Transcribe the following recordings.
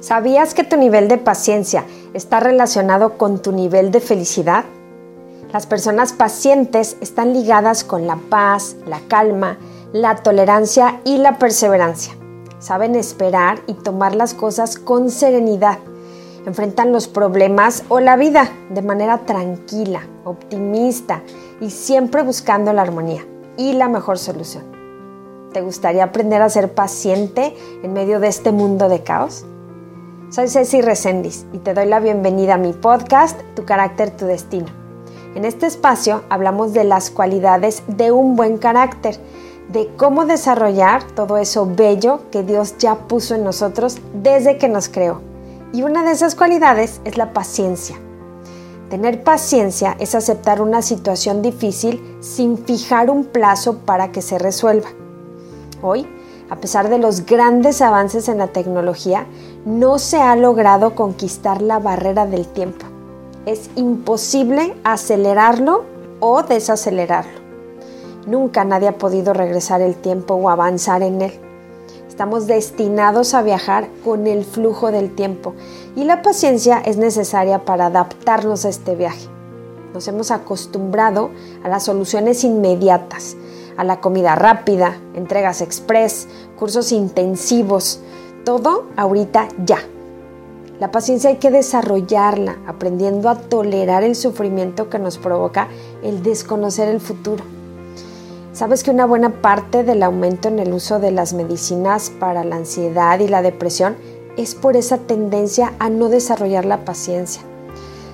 ¿Sabías que tu nivel de paciencia está relacionado con tu nivel de felicidad? Las personas pacientes están ligadas con la paz, la calma, la tolerancia y la perseverancia. Saben esperar y tomar las cosas con serenidad. Enfrentan los problemas o la vida de manera tranquila, optimista y siempre buscando la armonía y la mejor solución. ¿Te gustaría aprender a ser paciente en medio de este mundo de caos? Soy Ceci Recendis y te doy la bienvenida a mi podcast Tu carácter, tu destino. En este espacio hablamos de las cualidades de un buen carácter, de cómo desarrollar todo eso bello que Dios ya puso en nosotros desde que nos creó. Y una de esas cualidades es la paciencia. Tener paciencia es aceptar una situación difícil sin fijar un plazo para que se resuelva. Hoy a pesar de los grandes avances en la tecnología, no se ha logrado conquistar la barrera del tiempo. Es imposible acelerarlo o desacelerarlo. Nunca nadie ha podido regresar el tiempo o avanzar en él. Estamos destinados a viajar con el flujo del tiempo y la paciencia es necesaria para adaptarnos a este viaje. Nos hemos acostumbrado a las soluciones inmediatas, a la comida rápida, entregas express, cursos intensivos, todo ahorita ya. La paciencia hay que desarrollarla, aprendiendo a tolerar el sufrimiento que nos provoca el desconocer el futuro. ¿Sabes que una buena parte del aumento en el uso de las medicinas para la ansiedad y la depresión es por esa tendencia a no desarrollar la paciencia?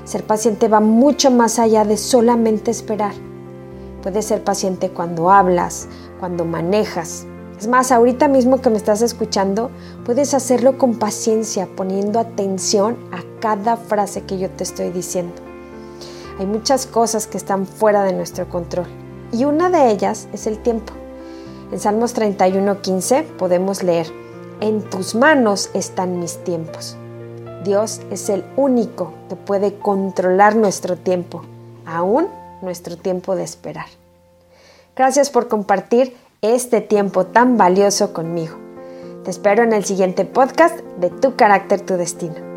Ser paciente va mucho más allá de solamente esperar. Puedes ser paciente cuando hablas, cuando manejas. Es más, ahorita mismo que me estás escuchando, puedes hacerlo con paciencia, poniendo atención a cada frase que yo te estoy diciendo. Hay muchas cosas que están fuera de nuestro control y una de ellas es el tiempo. En Salmos 31:15 podemos leer, en tus manos están mis tiempos. Dios es el único que puede controlar nuestro tiempo, aún nuestro tiempo de esperar. Gracias por compartir este tiempo tan valioso conmigo. Te espero en el siguiente podcast de Tu carácter, tu destino.